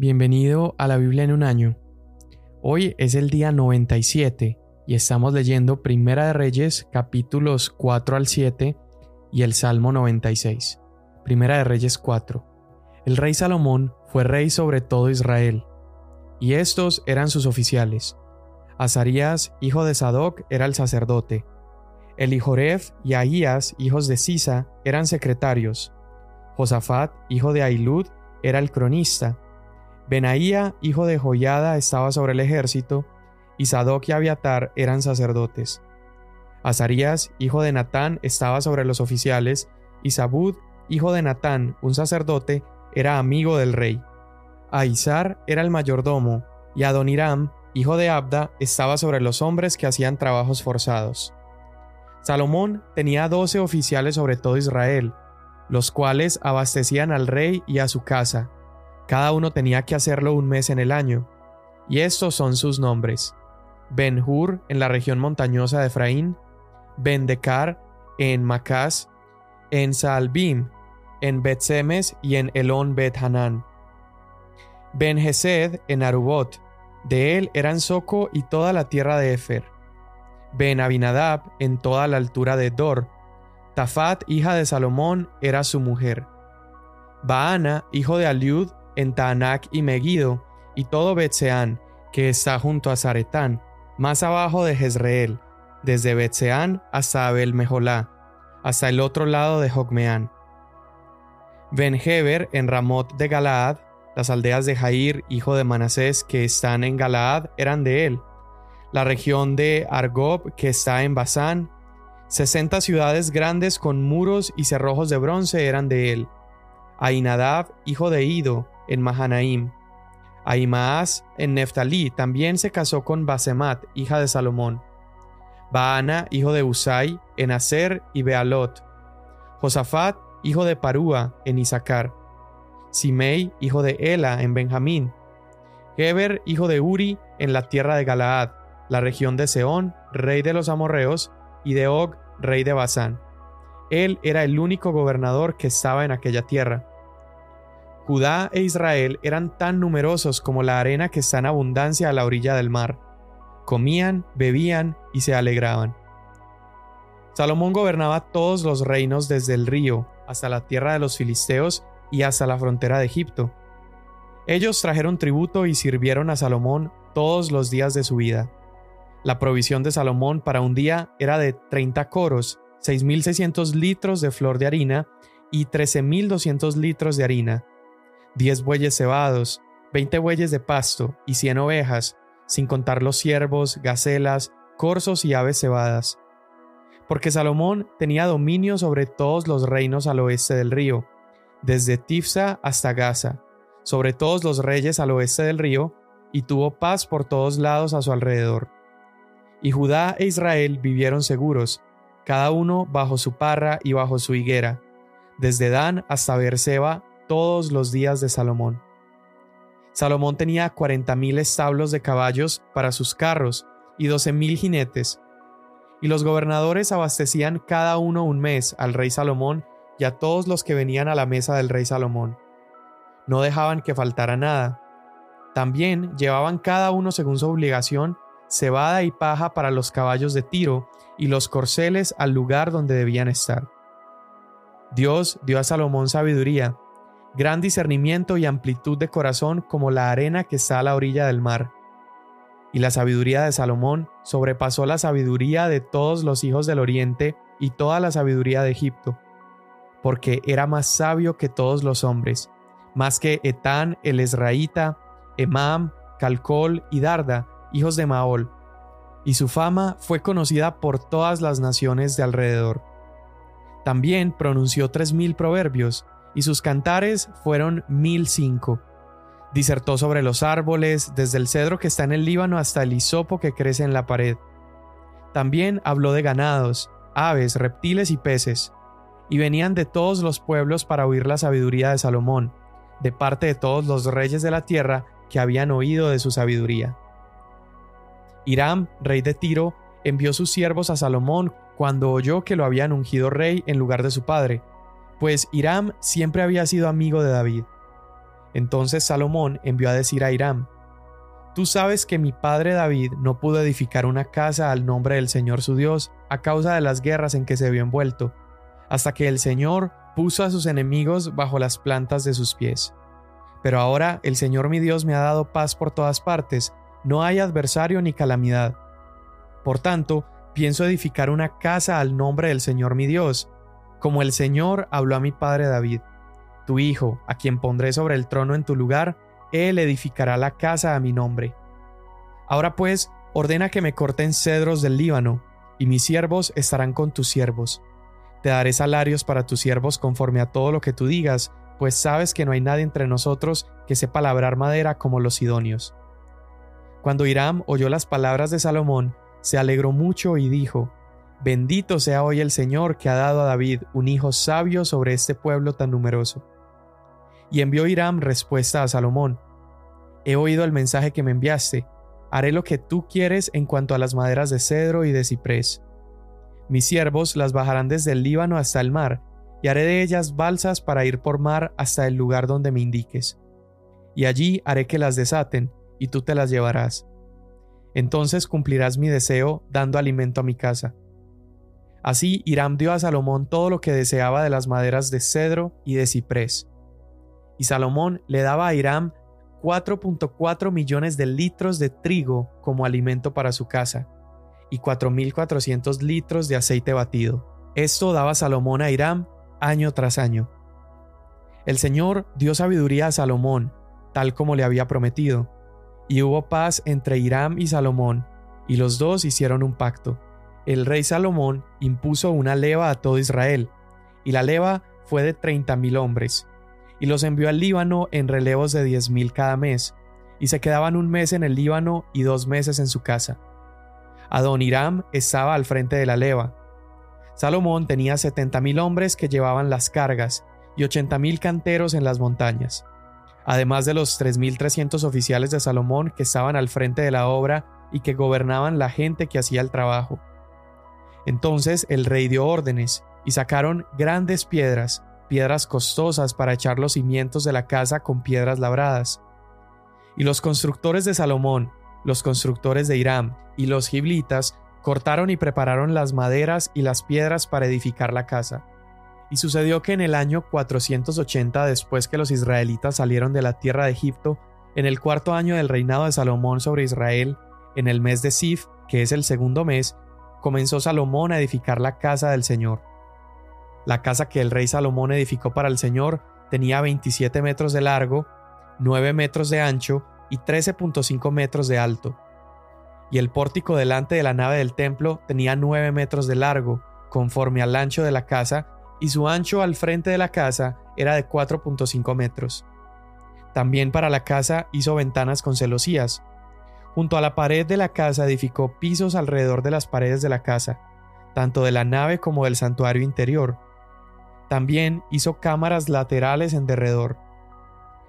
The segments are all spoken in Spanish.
Bienvenido a la Biblia en un año. Hoy es el día 97 y estamos leyendo Primera de Reyes capítulos 4 al 7 y el Salmo 96. Primera de Reyes 4. El rey Salomón fue rey sobre todo Israel, y estos eran sus oficiales. Azarías, hijo de Sadoc, era el sacerdote. Elijoref y Ahías, hijos de Sisa, eran secretarios. Josafat, hijo de Ailud, era el cronista. Benaía, hijo de Joyada, estaba sobre el ejército, y Sadoc y Abiatar eran sacerdotes. Azarías, hijo de Natán, estaba sobre los oficiales, y Sabud, hijo de Natán, un sacerdote, era amigo del rey. Aizar era el mayordomo, y Adoniram, hijo de Abda, estaba sobre los hombres que hacían trabajos forzados. Salomón tenía doce oficiales sobre todo Israel, los cuales abastecían al rey y a su casa, cada uno tenía que hacerlo un mes en el año. Y estos son sus nombres. Ben-Hur en la región montañosa de Efraín, Ben-Decar en Macás, en Saalbim, en Bet-Semes y en Elón Bet-Hanán. Ben-Hesed en Arubot, de él eran Soco y toda la tierra de Efer. Ben-Abinadab en toda la altura de Dor. Tafat, hija de Salomón, era su mujer. Baana, hijo de Aliud, en Taanac y Megiddo, y todo Betseán, que está junto a Zaretán, más abajo de Jezreel, desde Betseán hasta Abel Mejolá, hasta el otro lado de Jocmeán. Ben-Heber en Ramot de Galaad, las aldeas de Jair, hijo de Manasés, que están en Galaad, eran de él. La región de Argob, que está en Basán, sesenta ciudades grandes con muros y cerrojos de bronce eran de él. Ainadab, hijo de Ido, en Mahanaim. Ahimaas en Neftalí también se casó con Basemat, hija de Salomón. Baana, hijo de Usai, en Aser y Bealot. Josafat, hijo de Parúa, en Isaacar. Simei, hijo de Ela, en Benjamín. Geber, hijo de Uri, en la tierra de Galaad, la región de Seón, rey de los amorreos, y de Og, rey de Basán. Él era el único gobernador que estaba en aquella tierra. Judá e Israel eran tan numerosos como la arena que está en abundancia a la orilla del mar. Comían, bebían y se alegraban. Salomón gobernaba todos los reinos desde el río hasta la tierra de los filisteos y hasta la frontera de Egipto. Ellos trajeron tributo y sirvieron a Salomón todos los días de su vida. La provisión de Salomón para un día era de 30 coros, 6.600 litros de flor de harina y 13.200 litros de harina, diez bueyes cebados, veinte bueyes de pasto y cien ovejas, sin contar los ciervos, gacelas, corzos y aves cebadas. Porque Salomón tenía dominio sobre todos los reinos al oeste del río, desde Tifsa hasta Gaza, sobre todos los reyes al oeste del río, y tuvo paz por todos lados a su alrededor. Y Judá e Israel vivieron seguros, cada uno bajo su parra y bajo su higuera, desde Dan hasta Beerseba todos los días de Salomón. Salomón tenía cuarenta mil establos de caballos para sus carros y doce mil jinetes, y los gobernadores abastecían cada uno un mes al rey Salomón y a todos los que venían a la mesa del rey Salomón. No dejaban que faltara nada. También llevaban cada uno según su obligación cebada y paja para los caballos de tiro y los corceles al lugar donde debían estar. Dios dio a Salomón sabiduría gran discernimiento y amplitud de corazón como la arena que está a la orilla del mar. Y la sabiduría de Salomón sobrepasó la sabiduría de todos los hijos del oriente y toda la sabiduría de Egipto, porque era más sabio que todos los hombres, más que Etán el Esraíta, Emam, Calcol y Darda, hijos de Maol, y su fama fue conocida por todas las naciones de alrededor. También pronunció tres mil proverbios, y sus cantares fueron mil cinco. Disertó sobre los árboles, desde el cedro que está en el Líbano hasta el hisopo que crece en la pared. También habló de ganados, aves, reptiles y peces, y venían de todos los pueblos para oír la sabiduría de Salomón, de parte de todos los reyes de la tierra que habían oído de su sabiduría. Hiram, rey de Tiro, envió sus siervos a Salomón cuando oyó que lo habían ungido rey en lugar de su padre, pues Hiram siempre había sido amigo de David. Entonces Salomón envió a decir a Hiram, Tú sabes que mi padre David no pudo edificar una casa al nombre del Señor su Dios a causa de las guerras en que se vio envuelto, hasta que el Señor puso a sus enemigos bajo las plantas de sus pies. Pero ahora el Señor mi Dios me ha dado paz por todas partes, no hay adversario ni calamidad. Por tanto, pienso edificar una casa al nombre del Señor mi Dios, como el Señor habló a mi padre David. Tu hijo, a quien pondré sobre el trono en tu lugar, él edificará la casa a mi nombre. Ahora pues, ordena que me corten cedros del Líbano, y mis siervos estarán con tus siervos. Te daré salarios para tus siervos conforme a todo lo que tú digas, pues sabes que no hay nadie entre nosotros que sepa labrar madera como los sidonios. Cuando Hiram oyó las palabras de Salomón, se alegró mucho y dijo, Bendito sea hoy el Señor que ha dado a David un hijo sabio sobre este pueblo tan numeroso. Y envió Hiram respuesta a Salomón. He oído el mensaje que me enviaste. Haré lo que tú quieres en cuanto a las maderas de cedro y de ciprés. Mis siervos las bajarán desde el Líbano hasta el mar, y haré de ellas balsas para ir por mar hasta el lugar donde me indiques. Y allí haré que las desaten, y tú te las llevarás. Entonces cumplirás mi deseo dando alimento a mi casa. Así Hiram dio a Salomón todo lo que deseaba de las maderas de cedro y de ciprés y Salomón le daba a Hiram 4.4 millones de litros de trigo como alimento para su casa y 4.400 litros de aceite batido. Esto daba Salomón a Hiram año tras año. El Señor dio sabiduría a Salomón, tal como le había prometido, y hubo paz entre Hiram y Salomón, y los dos hicieron un pacto. El rey Salomón impuso una leva a todo Israel, y la leva fue de treinta mil hombres, y los envió al Líbano en relevos de diez mil cada mes, y se quedaban un mes en el Líbano y dos meses en su casa. Adoniram estaba al frente de la leva. Salomón tenía setenta mil hombres que llevaban las cargas y ochenta mil canteros en las montañas, además de los tres mil trescientos oficiales de Salomón que estaban al frente de la obra y que gobernaban la gente que hacía el trabajo. Entonces el rey dio órdenes, y sacaron grandes piedras, piedras costosas para echar los cimientos de la casa con piedras labradas. Y los constructores de Salomón, los constructores de Hiram y los giblitas cortaron y prepararon las maderas y las piedras para edificar la casa. Y sucedió que en el año 480 después que los israelitas salieron de la tierra de Egipto, en el cuarto año del reinado de Salomón sobre Israel, en el mes de Sif, que es el segundo mes, comenzó Salomón a edificar la casa del Señor. La casa que el rey Salomón edificó para el Señor tenía 27 metros de largo, 9 metros de ancho y 13.5 metros de alto. Y el pórtico delante de la nave del templo tenía 9 metros de largo, conforme al ancho de la casa, y su ancho al frente de la casa era de 4.5 metros. También para la casa hizo ventanas con celosías. Junto a la pared de la casa edificó pisos alrededor de las paredes de la casa, tanto de la nave como del santuario interior, también hizo cámaras laterales en derredor.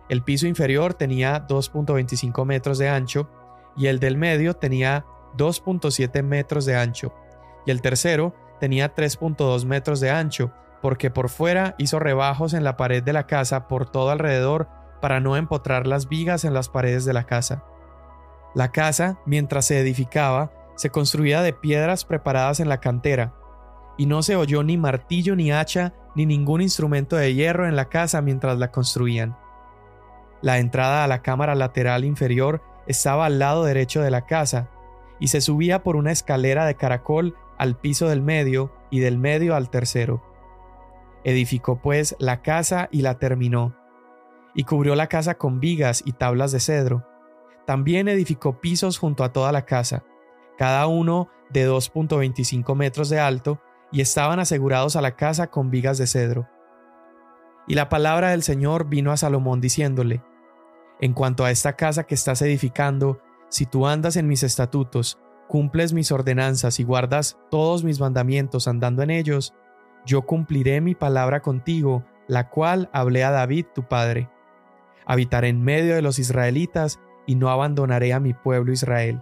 El piso inferior tenía 2.25 metros de ancho y el del medio tenía 2.7 metros de ancho y el tercero tenía 3.2 metros de ancho porque por fuera hizo rebajos en la pared de la casa por todo alrededor para no empotrar las vigas en las paredes de la casa. La casa, mientras se edificaba, se construía de piedras preparadas en la cantera, y no se oyó ni martillo ni hacha ni ningún instrumento de hierro en la casa mientras la construían. La entrada a la cámara lateral inferior estaba al lado derecho de la casa, y se subía por una escalera de caracol al piso del medio y del medio al tercero. Edificó pues la casa y la terminó, y cubrió la casa con vigas y tablas de cedro. También edificó pisos junto a toda la casa, cada uno de 2.25 metros de alto y estaban asegurados a la casa con vigas de cedro. Y la palabra del Señor vino a Salomón diciéndole, En cuanto a esta casa que estás edificando, si tú andas en mis estatutos, cumples mis ordenanzas y guardas todos mis mandamientos andando en ellos, yo cumpliré mi palabra contigo, la cual hablé a David tu padre. Habitaré en medio de los israelitas y no abandonaré a mi pueblo Israel.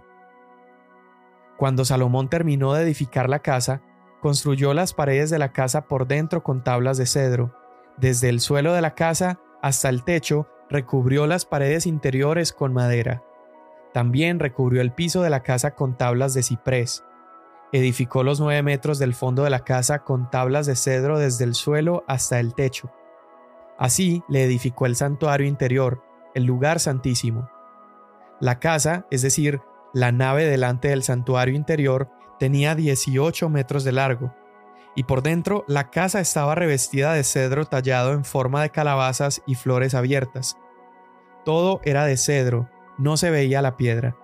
Cuando Salomón terminó de edificar la casa, construyó las paredes de la casa por dentro con tablas de cedro, desde el suelo de la casa hasta el techo recubrió las paredes interiores con madera. También recubrió el piso de la casa con tablas de ciprés. Edificó los nueve metros del fondo de la casa con tablas de cedro desde el suelo hasta el techo. Así le edificó el santuario interior, el lugar santísimo. La casa, es decir, la nave delante del santuario interior, tenía 18 metros de largo, y por dentro la casa estaba revestida de cedro tallado en forma de calabazas y flores abiertas. Todo era de cedro, no se veía la piedra.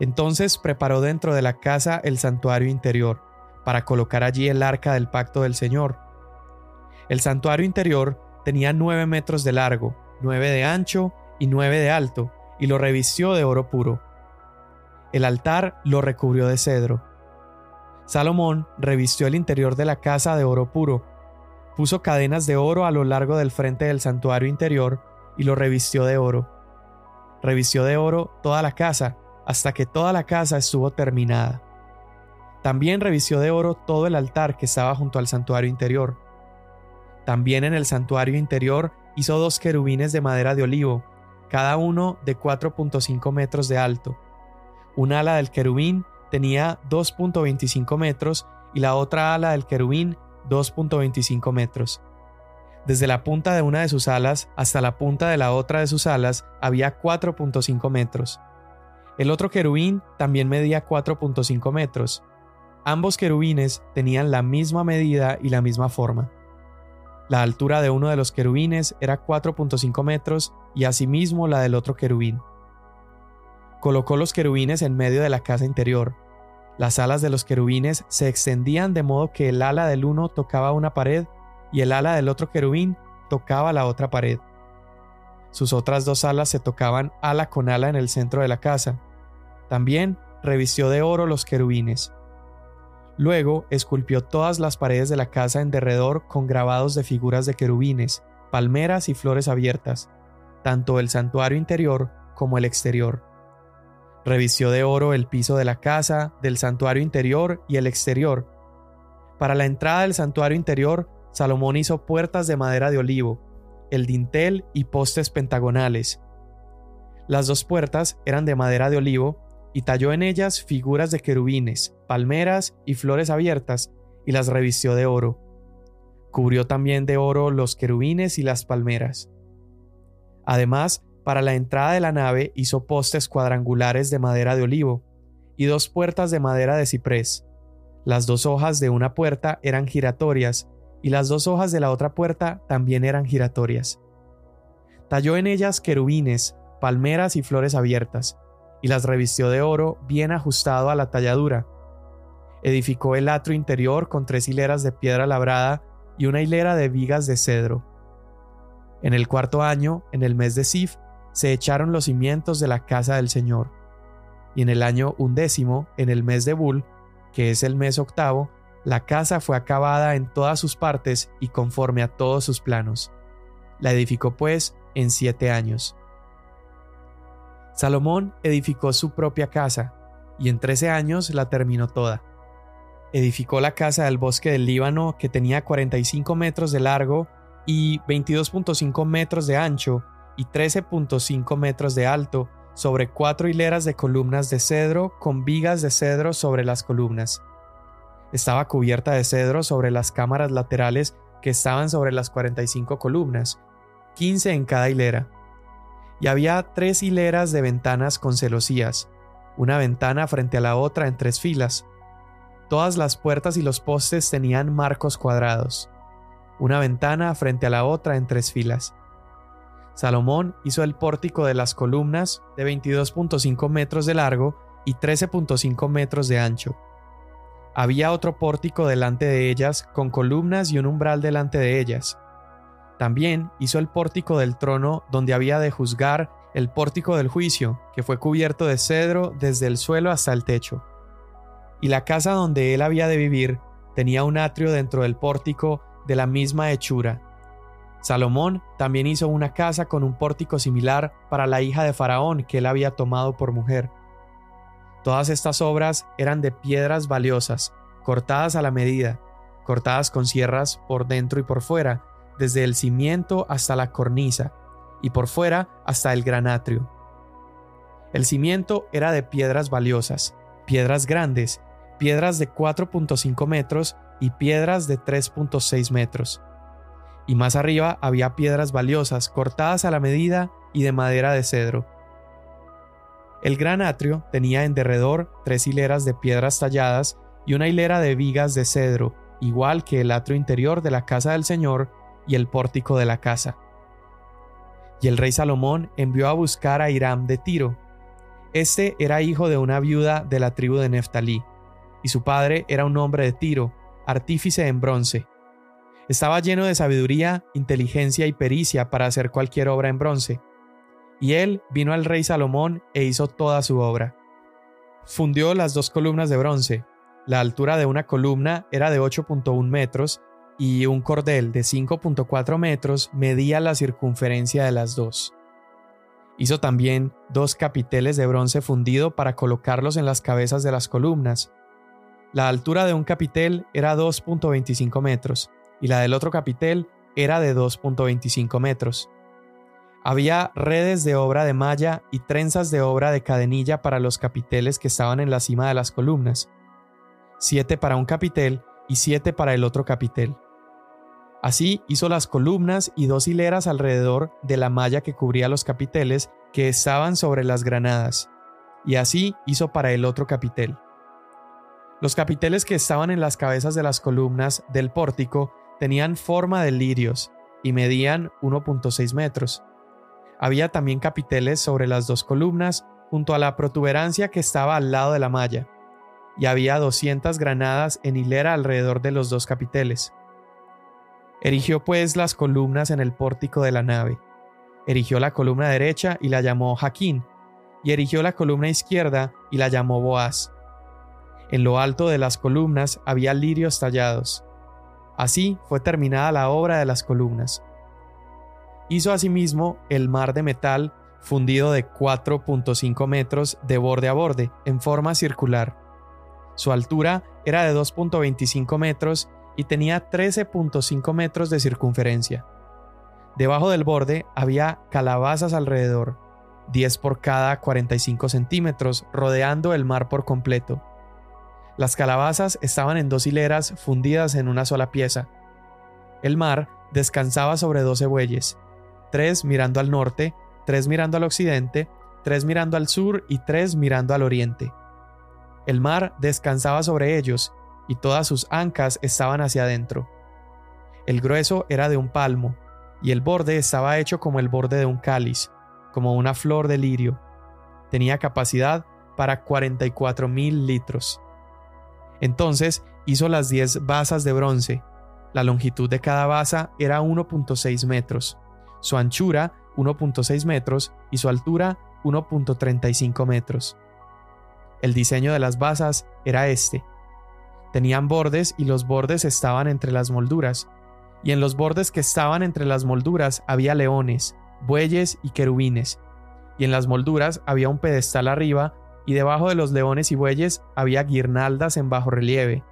Entonces preparó dentro de la casa el santuario interior, para colocar allí el arca del pacto del Señor. El santuario interior tenía nueve metros de largo, nueve de ancho y nueve de alto, y lo revistió de oro puro. El altar lo recubrió de cedro. Salomón revistió el interior de la casa de oro puro, puso cadenas de oro a lo largo del frente del santuario interior y lo revistió de oro. Revistió de oro toda la casa, hasta que toda la casa estuvo terminada. También revistió de oro todo el altar que estaba junto al santuario interior. También en el santuario interior hizo dos querubines de madera de olivo, cada uno de 4.5 metros de alto. Un ala del querubín tenía 2.25 metros y la otra ala del querubín 2.25 metros. Desde la punta de una de sus alas hasta la punta de la otra de sus alas había 4.5 metros. El otro querubín también medía 4.5 metros. Ambos querubines tenían la misma medida y la misma forma. La altura de uno de los querubines era 4.5 metros y asimismo la del otro querubín. Colocó los querubines en medio de la casa interior. Las alas de los querubines se extendían de modo que el ala del uno tocaba una pared y el ala del otro querubín tocaba la otra pared. Sus otras dos alas se tocaban ala con ala en el centro de la casa. También revistió de oro los querubines. Luego esculpió todas las paredes de la casa en derredor con grabados de figuras de querubines, palmeras y flores abiertas, tanto el santuario interior como el exterior. Revistió de oro el piso de la casa, del santuario interior y el exterior. Para la entrada del santuario interior, Salomón hizo puertas de madera de olivo, el dintel y postes pentagonales. Las dos puertas eran de madera de olivo y talló en ellas figuras de querubines, palmeras y flores abiertas, y las revistió de oro. Cubrió también de oro los querubines y las palmeras. Además, para la entrada de la nave hizo postes cuadrangulares de madera de olivo, y dos puertas de madera de ciprés. Las dos hojas de una puerta eran giratorias, y las dos hojas de la otra puerta también eran giratorias. Talló en ellas querubines, palmeras y flores abiertas, y las revistió de oro bien ajustado a la talladura. Edificó el atrio interior con tres hileras de piedra labrada y una hilera de vigas de cedro. En el cuarto año, en el mes de Sif, se echaron los cimientos de la casa del Señor. Y en el año undécimo, en el mes de Bul, que es el mes octavo, la casa fue acabada en todas sus partes y conforme a todos sus planos. La edificó pues en siete años. Salomón edificó su propia casa, y en trece años la terminó toda. Edificó la casa del bosque del Líbano que tenía 45 metros de largo y 22.5 metros de ancho y 13.5 metros de alto, sobre cuatro hileras de columnas de cedro con vigas de cedro sobre las columnas. Estaba cubierta de cedro sobre las cámaras laterales que estaban sobre las 45 columnas, 15 en cada hilera y había tres hileras de ventanas con celosías, una ventana frente a la otra en tres filas. Todas las puertas y los postes tenían marcos cuadrados, una ventana frente a la otra en tres filas. Salomón hizo el pórtico de las columnas de 22.5 metros de largo y 13.5 metros de ancho. Había otro pórtico delante de ellas con columnas y un umbral delante de ellas. También hizo el pórtico del trono donde había de juzgar el pórtico del juicio, que fue cubierto de cedro desde el suelo hasta el techo. Y la casa donde él había de vivir tenía un atrio dentro del pórtico de la misma hechura. Salomón también hizo una casa con un pórtico similar para la hija de Faraón que él había tomado por mujer. Todas estas obras eran de piedras valiosas, cortadas a la medida, cortadas con sierras por dentro y por fuera, desde el cimiento hasta la cornisa, y por fuera hasta el gran atrio. El cimiento era de piedras valiosas, piedras grandes, piedras de 4.5 metros y piedras de 3.6 metros. Y más arriba había piedras valiosas cortadas a la medida y de madera de cedro. El gran atrio tenía en derredor tres hileras de piedras talladas y una hilera de vigas de cedro, igual que el atrio interior de la casa del Señor y el pórtico de la casa. Y el rey Salomón envió a buscar a Hiram de Tiro. Este era hijo de una viuda de la tribu de Neftalí, y su padre era un hombre de Tiro, artífice en bronce. Estaba lleno de sabiduría, inteligencia y pericia para hacer cualquier obra en bronce. Y él vino al rey Salomón e hizo toda su obra. Fundió las dos columnas de bronce. La altura de una columna era de 8.1 metros y un cordel de 5.4 metros medía la circunferencia de las dos. Hizo también dos capiteles de bronce fundido para colocarlos en las cabezas de las columnas. La altura de un capitel era 2.25 metros y la del otro capitel era de 2.25 metros. Había redes de obra de malla y trenzas de obra de cadenilla para los capiteles que estaban en la cima de las columnas, siete para un capitel y siete para el otro capitel. Así hizo las columnas y dos hileras alrededor de la malla que cubría los capiteles que estaban sobre las granadas, y así hizo para el otro capitel. Los capiteles que estaban en las cabezas de las columnas del pórtico tenían forma de lirios y medían 1.6 metros. Había también capiteles sobre las dos columnas junto a la protuberancia que estaba al lado de la malla, y había 200 granadas en hilera alrededor de los dos capiteles. Erigió pues las columnas en el pórtico de la nave. Erigió la columna derecha y la llamó Jaquín, y erigió la columna izquierda y la llamó Boaz. En lo alto de las columnas había lirios tallados. Así fue terminada la obra de las columnas. Hizo asimismo el mar de metal fundido de 4.5 metros de borde a borde, en forma circular. Su altura era de 2.25 metros y tenía 13.5 metros de circunferencia. Debajo del borde había calabazas alrededor, 10 por cada 45 centímetros, rodeando el mar por completo. Las calabazas estaban en dos hileras fundidas en una sola pieza. El mar descansaba sobre doce bueyes, tres mirando al norte, tres mirando al occidente, tres mirando al sur y tres mirando al oriente. El mar descansaba sobre ellos, y todas sus ancas estaban hacia adentro. El grueso era de un palmo, y el borde estaba hecho como el borde de un cáliz, como una flor de lirio. Tenía capacidad para 44 mil litros. Entonces hizo las diez basas de bronce. La longitud de cada basa era 1.6 metros, su anchura 1.6 metros y su altura 1.35 metros. El diseño de las basas era este Tenían bordes y los bordes estaban entre las molduras, y en los bordes que estaban entre las molduras había leones, bueyes y querubines, y en las molduras había un pedestal arriba, y debajo de los leones y bueyes había guirnaldas en bajo relieve.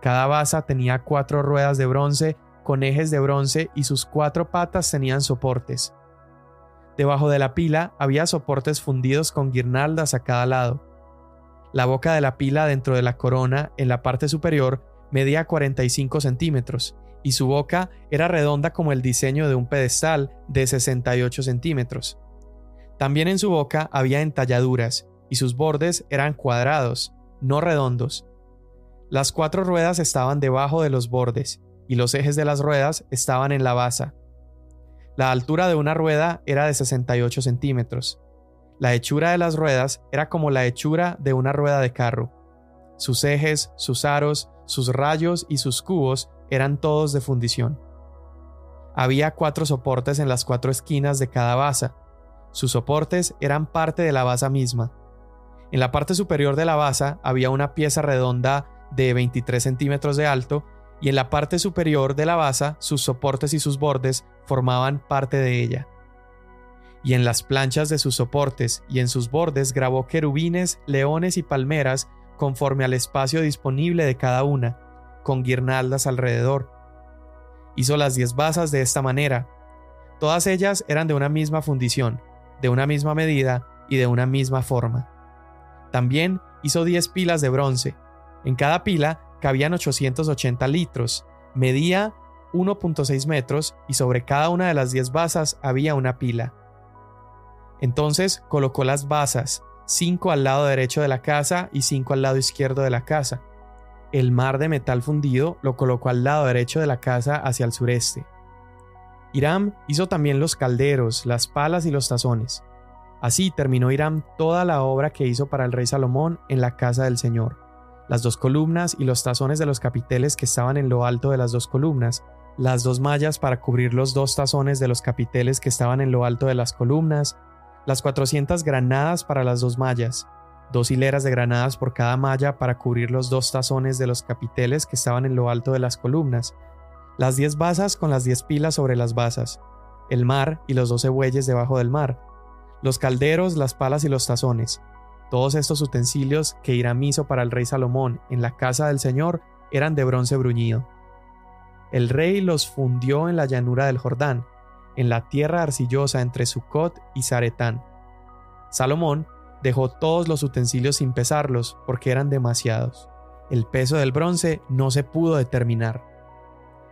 Cada basa tenía cuatro ruedas de bronce con ejes de bronce y sus cuatro patas tenían soportes. Debajo de la pila había soportes fundidos con guirnaldas a cada lado. La boca de la pila dentro de la corona, en la parte superior, medía 45 centímetros, y su boca era redonda como el diseño de un pedestal de 68 centímetros. También en su boca había entalladuras, y sus bordes eran cuadrados, no redondos. Las cuatro ruedas estaban debajo de los bordes, y los ejes de las ruedas estaban en la basa. La altura de una rueda era de 68 centímetros, la hechura de las ruedas era como la hechura de una rueda de carro. Sus ejes, sus aros, sus rayos y sus cubos eran todos de fundición. Había cuatro soportes en las cuatro esquinas de cada basa. Sus soportes eran parte de la basa misma. En la parte superior de la basa había una pieza redonda de 23 centímetros de alto y en la parte superior de la basa sus soportes y sus bordes formaban parte de ella y en las planchas de sus soportes y en sus bordes grabó querubines, leones y palmeras conforme al espacio disponible de cada una, con guirnaldas alrededor. Hizo las diez basas de esta manera. Todas ellas eran de una misma fundición, de una misma medida y de una misma forma. También hizo 10 pilas de bronce. En cada pila cabían 880 litros, medía 1.6 metros y sobre cada una de las 10 basas había una pila. Entonces colocó las basas, cinco al lado derecho de la casa y cinco al lado izquierdo de la casa. El mar de metal fundido lo colocó al lado derecho de la casa hacia el sureste. Hiram hizo también los calderos, las palas y los tazones. Así terminó Hiram toda la obra que hizo para el rey Salomón en la casa del Señor. Las dos columnas y los tazones de los capiteles que estaban en lo alto de las dos columnas, las dos mallas para cubrir los dos tazones de los capiteles que estaban en lo alto de las columnas, las 400 granadas para las dos mallas, dos hileras de granadas por cada malla para cubrir los dos tazones de los capiteles que estaban en lo alto de las columnas, las 10 basas con las 10 pilas sobre las basas, el mar y los 12 bueyes debajo del mar, los calderos, las palas y los tazones. Todos estos utensilios que Hiram hizo para el rey Salomón en la casa del Señor eran de bronce bruñido. El rey los fundió en la llanura del Jordán, en la tierra arcillosa entre Sucot y Zaretán. Salomón dejó todos los utensilios sin pesarlos porque eran demasiados. El peso del bronce no se pudo determinar.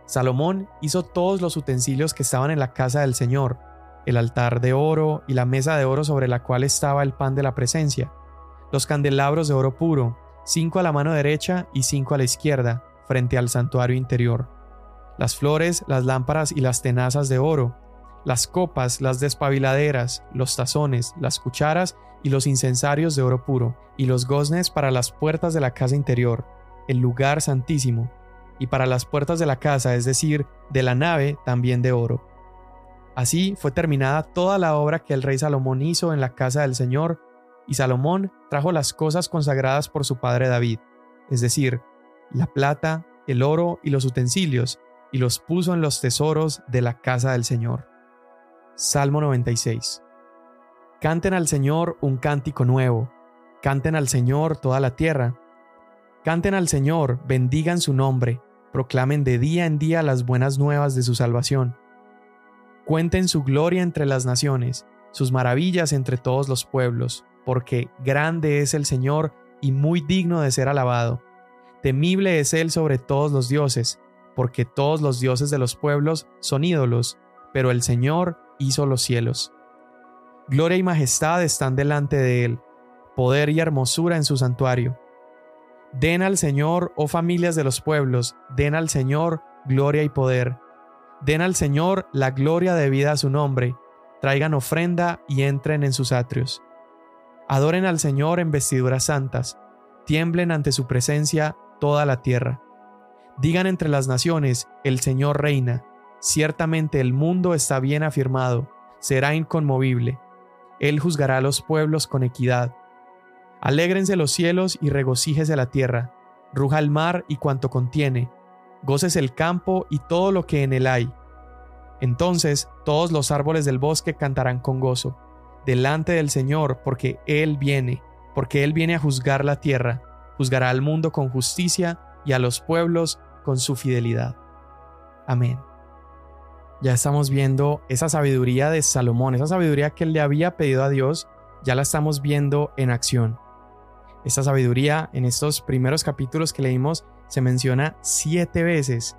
Salomón hizo todos los utensilios que estaban en la casa del Señor, el altar de oro y la mesa de oro sobre la cual estaba el pan de la presencia, los candelabros de oro puro, cinco a la mano derecha y cinco a la izquierda, frente al santuario interior, las flores, las lámparas y las tenazas de oro, las copas, las despabiladeras, los tazones, las cucharas y los incensarios de oro puro, y los goznes para las puertas de la casa interior, el lugar santísimo, y para las puertas de la casa, es decir, de la nave, también de oro. Así fue terminada toda la obra que el rey Salomón hizo en la casa del Señor, y Salomón trajo las cosas consagradas por su padre David, es decir, la plata, el oro y los utensilios, y los puso en los tesoros de la casa del Señor. Salmo 96. Canten al Señor un cántico nuevo, canten al Señor toda la tierra. Canten al Señor, bendigan su nombre, proclamen de día en día las buenas nuevas de su salvación. Cuenten su gloria entre las naciones, sus maravillas entre todos los pueblos, porque grande es el Señor y muy digno de ser alabado. Temible es Él sobre todos los dioses, porque todos los dioses de los pueblos son ídolos, pero el Señor hizo los cielos. Gloria y majestad están delante de Él, poder y hermosura en su santuario. Den al Señor, oh familias de los pueblos, den al Señor gloria y poder. Den al Señor la gloria debida a su nombre, traigan ofrenda y entren en sus atrios. Adoren al Señor en vestiduras santas, tiemblen ante su presencia toda la tierra. Digan entre las naciones, el Señor reina, Ciertamente el mundo está bien afirmado, será inconmovible. Él juzgará a los pueblos con equidad. Alégrense los cielos y regocíjese la tierra, ruja el mar y cuanto contiene, goces el campo y todo lo que en él hay. Entonces todos los árboles del bosque cantarán con gozo, delante del Señor, porque Él viene, porque Él viene a juzgar la tierra, juzgará al mundo con justicia y a los pueblos con su fidelidad. Amén ya estamos viendo esa sabiduría de Salomón, esa sabiduría que él le había pedido a Dios, ya la estamos viendo en acción. Esta sabiduría en estos primeros capítulos que leímos se menciona siete veces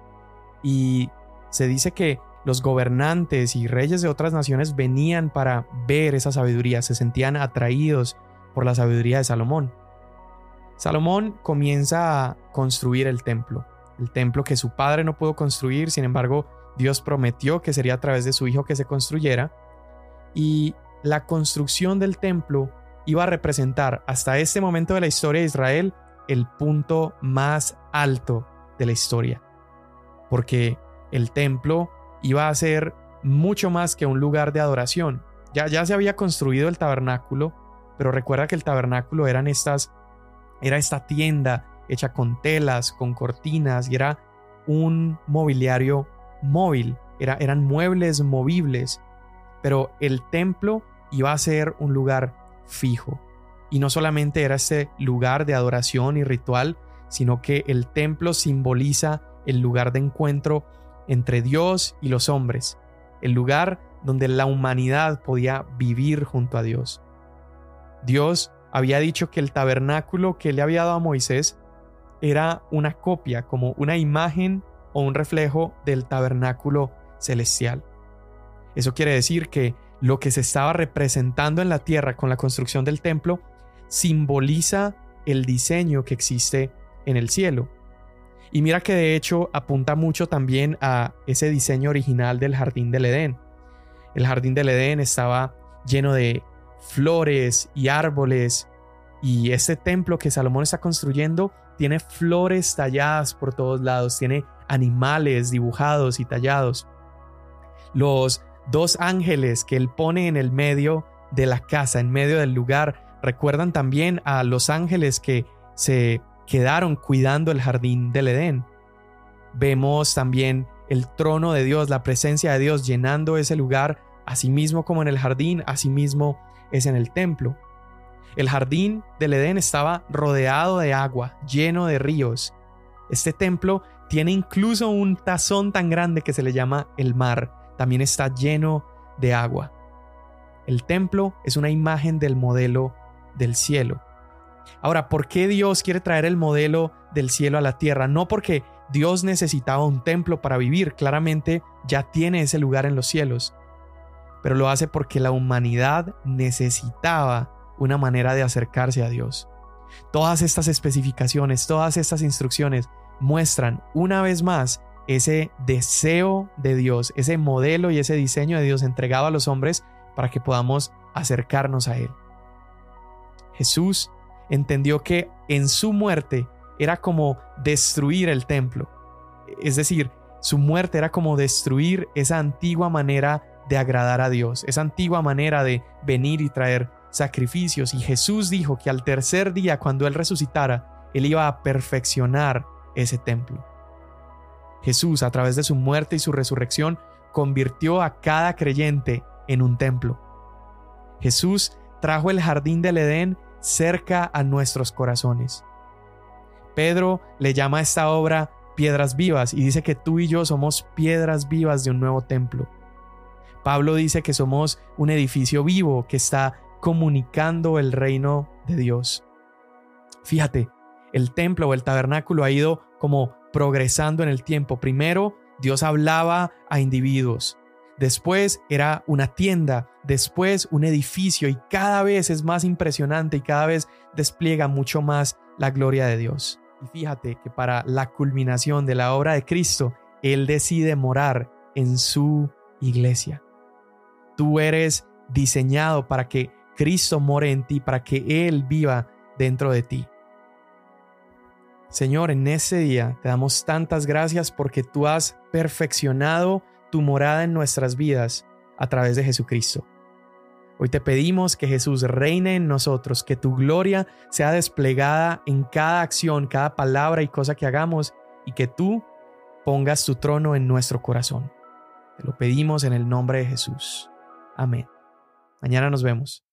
y se dice que los gobernantes y reyes de otras naciones venían para ver esa sabiduría, se sentían atraídos por la sabiduría de Salomón. Salomón comienza a construir el templo, el templo que su padre no pudo construir, sin embargo, Dios prometió que sería a través de su Hijo que se construyera y la construcción del templo iba a representar hasta este momento de la historia de Israel el punto más alto de la historia. Porque el templo iba a ser mucho más que un lugar de adoración. Ya, ya se había construido el tabernáculo, pero recuerda que el tabernáculo eran estas, era esta tienda hecha con telas, con cortinas y era un mobiliario móvil, era, eran muebles movibles, pero el templo iba a ser un lugar fijo. Y no solamente era ese lugar de adoración y ritual, sino que el templo simboliza el lugar de encuentro entre Dios y los hombres, el lugar donde la humanidad podía vivir junto a Dios. Dios había dicho que el tabernáculo que le había dado a Moisés era una copia, como una imagen o un reflejo del tabernáculo celestial. Eso quiere decir que lo que se estaba representando en la tierra con la construcción del templo simboliza el diseño que existe en el cielo. Y mira que de hecho apunta mucho también a ese diseño original del jardín del Edén. El jardín del Edén estaba lleno de flores y árboles y este templo que Salomón está construyendo tiene flores talladas por todos lados, tiene animales dibujados y tallados. Los dos ángeles que él pone en el medio de la casa, en medio del lugar, recuerdan también a los ángeles que se quedaron cuidando el jardín del Edén. Vemos también el trono de Dios, la presencia de Dios llenando ese lugar, asimismo como en el jardín, asimismo es en el templo. El jardín del Edén estaba rodeado de agua, lleno de ríos. Este templo tiene incluso un tazón tan grande que se le llama el mar. También está lleno de agua. El templo es una imagen del modelo del cielo. Ahora, ¿por qué Dios quiere traer el modelo del cielo a la tierra? No porque Dios necesitaba un templo para vivir, claramente ya tiene ese lugar en los cielos, pero lo hace porque la humanidad necesitaba una manera de acercarse a Dios. Todas estas especificaciones, todas estas instrucciones muestran una vez más ese deseo de Dios, ese modelo y ese diseño de Dios entregado a los hombres para que podamos acercarnos a Él. Jesús entendió que en su muerte era como destruir el templo. Es decir, su muerte era como destruir esa antigua manera de agradar a Dios, esa antigua manera de venir y traer sacrificios. Y Jesús dijo que al tercer día, cuando Él resucitara, Él iba a perfeccionar ese templo. Jesús, a través de su muerte y su resurrección, convirtió a cada creyente en un templo. Jesús trajo el jardín del Edén cerca a nuestros corazones. Pedro le llama a esta obra piedras vivas y dice que tú y yo somos piedras vivas de un nuevo templo. Pablo dice que somos un edificio vivo que está comunicando el reino de Dios. Fíjate, el templo o el tabernáculo ha ido como progresando en el tiempo. Primero, Dios hablaba a individuos. Después era una tienda, después un edificio y cada vez es más impresionante y cada vez despliega mucho más la gloria de Dios. Y fíjate que para la culminación de la obra de Cristo, Él decide morar en su iglesia. Tú eres diseñado para que Cristo more en ti, para que Él viva dentro de ti. Señor, en ese día te damos tantas gracias porque tú has perfeccionado tu morada en nuestras vidas a través de Jesucristo. Hoy te pedimos que Jesús reine en nosotros, que tu gloria sea desplegada en cada acción, cada palabra y cosa que hagamos y que tú pongas tu trono en nuestro corazón. Te lo pedimos en el nombre de Jesús. Amén. Mañana nos vemos.